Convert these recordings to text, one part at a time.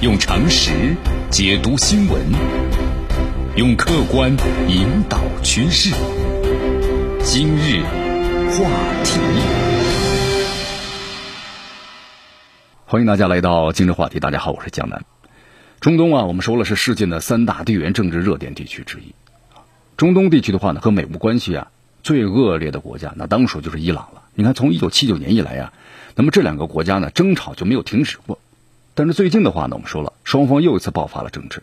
用常识解读新闻，用客观引导趋势。今日话题，欢迎大家来到今日话题。大家好，我是江南。中东啊，我们说了是世界的三大地缘政治热点地区之一。中东地区的话呢，和美国关系啊最恶劣的国家，那当属就是伊朗了。你看，从一九七九年以来呀，那么这两个国家呢争吵就没有停止过。但是最近的话呢，我们说了，双方又一次爆发了争执。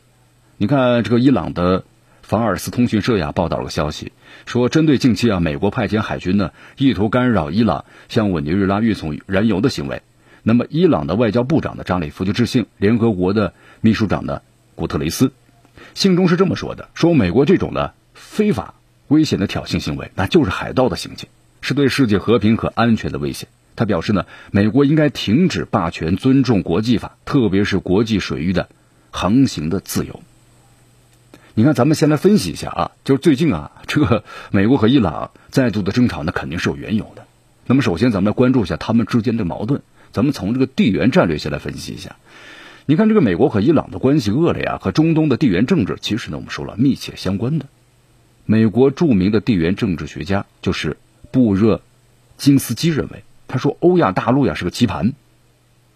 你看，这个伊朗的法尔斯通讯社呀报道了个消息，说针对近期啊美国派遣海军呢意图干扰伊朗向委内瑞拉运送燃油的行为，那么伊朗的外交部长的扎里夫就致信联合国的秘书长的古特雷斯，信中是这么说的：说美国这种的非法危险的挑衅行为，那就是海盗的行径，是对世界和平和安全的威胁。他表示呢，美国应该停止霸权，尊重国际法，特别是国际水域的航行的自由。你看，咱们先来分析一下啊，就是最近啊，这个美国和伊朗再度的争吵，那肯定是有缘由的。那么，首先咱们来关注一下他们之间的矛盾。咱们从这个地缘战略先来分析一下。你看，这个美国和伊朗的关系恶劣啊，和中东的地缘政治其实呢，我们说了密切相关的。美国著名的地缘政治学家就是布热金斯基认为。他说：“欧亚大陆呀是个棋盘，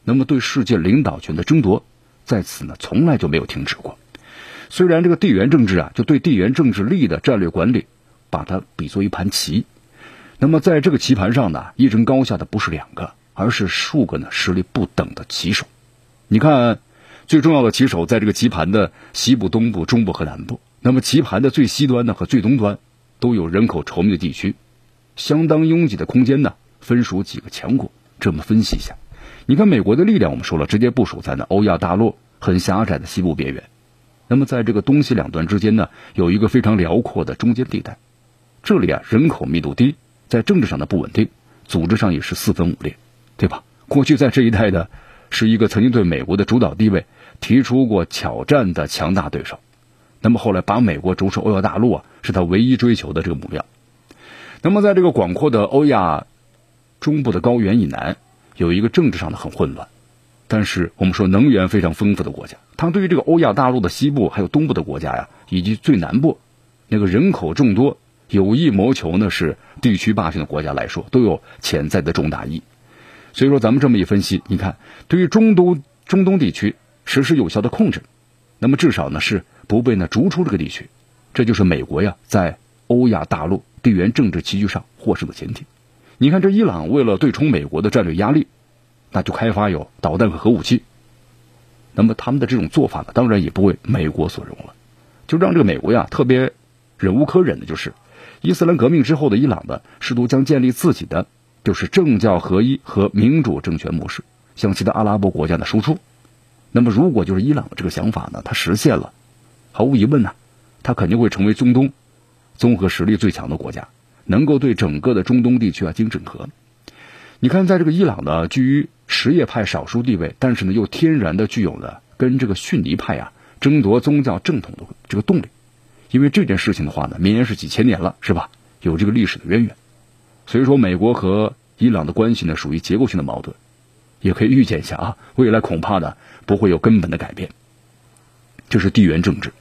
那么对世界领导权的争夺，在此呢从来就没有停止过。虽然这个地缘政治啊，就对地缘政治利益的战略管理，把它比作一盘棋，那么在这个棋盘上呢，一争高下的不是两个，而是数个呢实力不等的棋手。你看，最重要的棋手在这个棋盘的西部、东部、中部和南部。那么棋盘的最西端呢和最东端，都有人口稠密的地区，相当拥挤的空间呢。”分属几个强国，这么分析一下，你看美国的力量，我们说了，直接部署在那欧亚大陆很狭窄的西部边缘，那么在这个东西两端之间呢，有一个非常辽阔的中间地带，这里啊人口密度低，在政治上的不稳定，组织上也是四分五裂，对吧？过去在这一带的，是一个曾经对美国的主导地位提出过挑战的强大对手，那么后来把美国逐出欧亚大陆啊，是他唯一追求的这个目标。那么在这个广阔的欧亚。中部的高原以南有一个政治上的很混乱，但是我们说能源非常丰富的国家，它对于这个欧亚大陆的西部还有东部的国家呀，以及最南部那个人口众多、有意谋求呢是地区霸权的国家来说，都有潜在的重大意义。所以说，咱们这么一分析，你看，对于中东中东地区实施有效的控制，那么至少呢是不被呢逐出这个地区，这就是美国呀在欧亚大陆地缘政治棋局上获胜的前提。你看，这伊朗为了对冲美国的战略压力，那就开发有导弹和核武器。那么他们的这种做法呢，当然也不为美国所容了，就让这个美国呀特别忍无可忍的，就是伊斯兰革命之后的伊朗呢，试图将建立自己的就是政教合一和民主政权模式向其他阿拉伯国家的输出。那么如果就是伊朗这个想法呢，它实现了，毫无疑问呢，它肯定会成为中东综合实力最强的国家。能够对整个的中东地区啊进行整合。你看，在这个伊朗呢，居于什叶派少数地位，但是呢又天然的具有了跟这个逊尼派啊争夺宗教正统的这个动力。因为这件事情的话呢，绵延是几千年了，是吧？有这个历史的渊源。所以说，美国和伊朗的关系呢，属于结构性的矛盾，也可以预见一下啊，未来恐怕呢不会有根本的改变。这是地缘政治。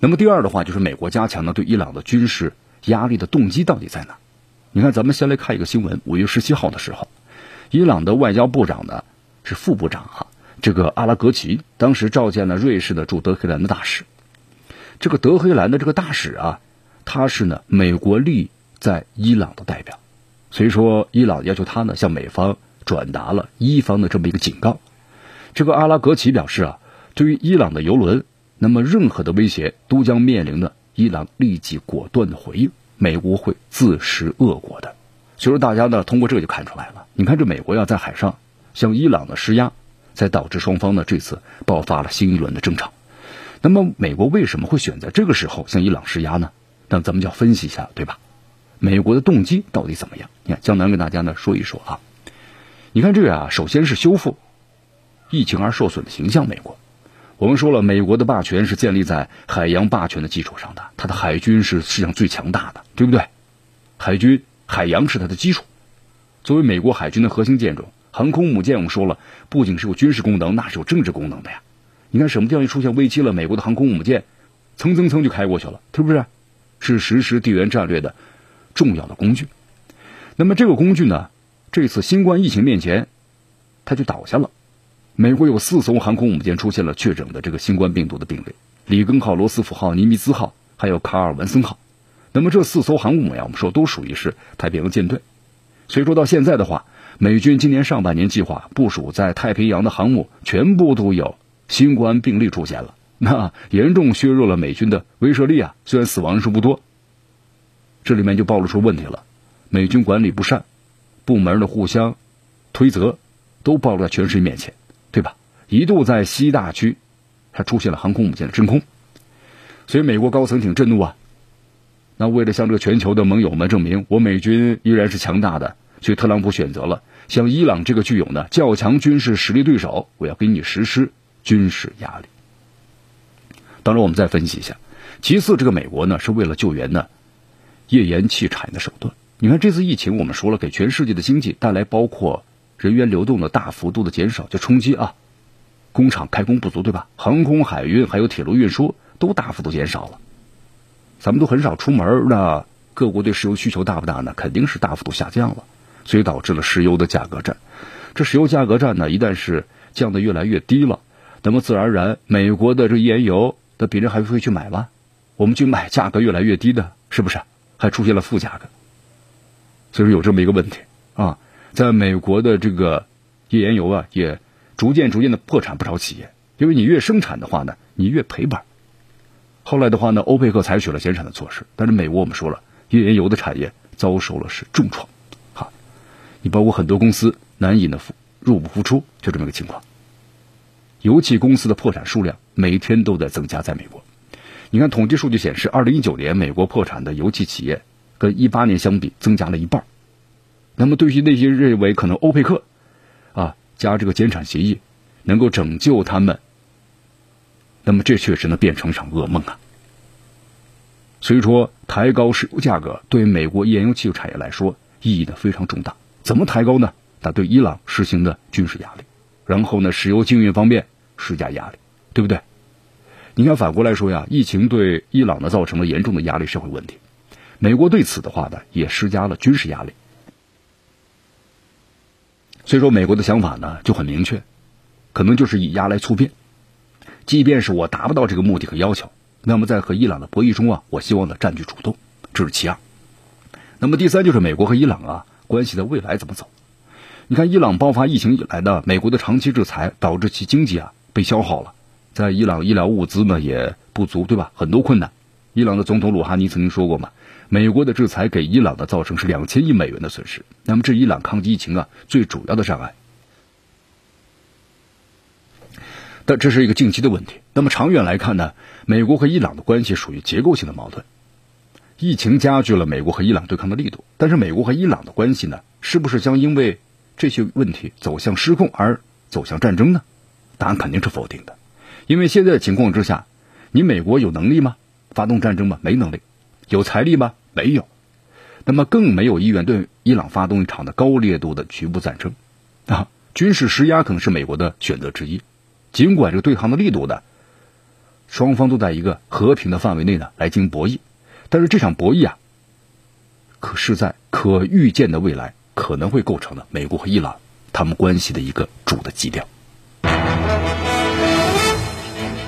那么第二的话，就是美国加强了对伊朗的军事。压力的动机到底在哪？你看，咱们先来看一个新闻。五月十七号的时候，伊朗的外交部长呢是副部长哈，这个阿拉格齐当时召见了瑞士的驻德黑兰的大使。这个德黑兰的这个大使啊，他是呢美国立在伊朗的代表，所以说伊朗要求他呢向美方转达了伊方的这么一个警告。这个阿拉格齐表示啊，对于伊朗的游轮，那么任何的威胁都将面临的。伊朗立即果断的回应，美国会自食恶果的。所以说，大家呢通过这个就看出来了。你看，这美国要在海上向伊朗的施压，才导致双方呢这次爆发了新一轮的争吵。那么，美国为什么会选择这个时候向伊朗施压呢？那咱们就要分析一下，对吧？美国的动机到底怎么样？你看，江南跟大家呢说一说啊。你看这个啊，首先是修复疫情而受损的形象，美国。我们说了，美国的霸权是建立在海洋霸权的基础上的，它的海军是世界上最强大的，对不对？海军海洋是它的基础。作为美国海军的核心舰种，航空母舰，我们说了，不仅是有军事功能，那是有政治功能的呀。你看什么地方一出现危机了，美国的航空母舰蹭蹭蹭就开过去了，是不是？是实施地缘战略的重要的工具。那么这个工具呢，这次新冠疫情面前，它就倒下了。美国有四艘航空母舰出现了确诊的这个新冠病毒的病例，里根号、罗斯福号、尼米兹号，还有卡尔文森号。那么这四艘航母呀，我们说都属于是太平洋舰队。所以说到现在的话，美军今年上半年计划部署在太平洋的航母全部都有新冠病例出现了，那严重削弱了美军的威慑力啊。虽然死亡人数不多，这里面就暴露出问题了，美军管理不善，部门的互相推责，都暴露在全世界面前。对吧？一度在西大区，还出现了航空母舰的真空，所以美国高层挺震怒啊。那为了向这个全球的盟友们证明我美军依然是强大的，所以特朗普选择了向伊朗这个具有呢较强军事实力对手，我要给你实施军事压力。当然，我们再分析一下，其次，这个美国呢是为了救援呢页岩气产业的手段。你看这次疫情，我们说了，给全世界的经济带来包括。人员流动的大幅度的减少，就冲击啊，工厂开工不足，对吧？航空海运还有铁路运输都大幅度减少了，咱们都很少出门，那各国对石油需求大不大呢？肯定是大幅度下降了，所以导致了石油的价格战。这石油价格战呢，一旦是降得越来越低了，那么自然而然，美国的这页岩油，那别人还会去买吗？我们去买价格越来越低的，是不是？还出现了负价格，所以说有这么一个问题啊。在美国的这个页岩油啊，也逐渐逐渐的破产不少企业，因为你越生产的话呢，你越赔本。后来的话呢，欧佩克采取了减产的措施，但是美国我们说了，页岩油的产业遭受了是重创，哈，你包括很多公司难以呢入不敷出，就这么个情况。油气公司的破产数量每天都在增加，在美国，你看统计数据显示，二零一九年美国破产的油气企业跟一八年相比增加了一半。那么，对于那些认为可能欧佩克啊加这个减产协议能够拯救他们，那么这确实呢变成一场噩梦啊。所以说，抬高石油价格对美国页岩油气产业来说意义呢非常重大。怎么抬高呢？那对伊朗实行的军事压力，然后呢，石油经运方面施加压力，对不对？你看，反过来说呀，疫情对伊朗呢造成了严重的压力社会问题，美国对此的话呢也施加了军事压力。所以说，美国的想法呢就很明确，可能就是以压来促变。即便是我达不到这个目的和要求，那么在和伊朗的博弈中啊，我希望呢占据主动，这是其二。那么第三就是美国和伊朗啊关系的未来怎么走？你看，伊朗爆发疫情以来呢，美国的长期制裁导致其经济啊被消耗了，在伊朗医疗物资呢也不足，对吧？很多困难。伊朗的总统鲁哈尼曾经说过嘛。美国的制裁给伊朗的造成是两千亿美元的损失，那么这伊朗抗击疫情啊最主要的障碍。但这是一个近期的问题。那么长远来看呢，美国和伊朗的关系属于结构性的矛盾。疫情加剧了美国和伊朗对抗的力度，但是美国和伊朗的关系呢，是不是将因为这些问题走向失控而走向战争呢？答案肯定是否定的，因为现在的情况之下，你美国有能力吗？发动战争吗？没能力。有财力吗？没有，那么更没有意愿对伊朗发动一场的高烈度的局部战争，啊，军事施压可能是美国的选择之一。尽管这个对抗的力度呢，双方都在一个和平的范围内呢来进行博弈，但是这场博弈啊，可是在可预见的未来可能会构成了美国和伊朗他们关系的一个主的基调。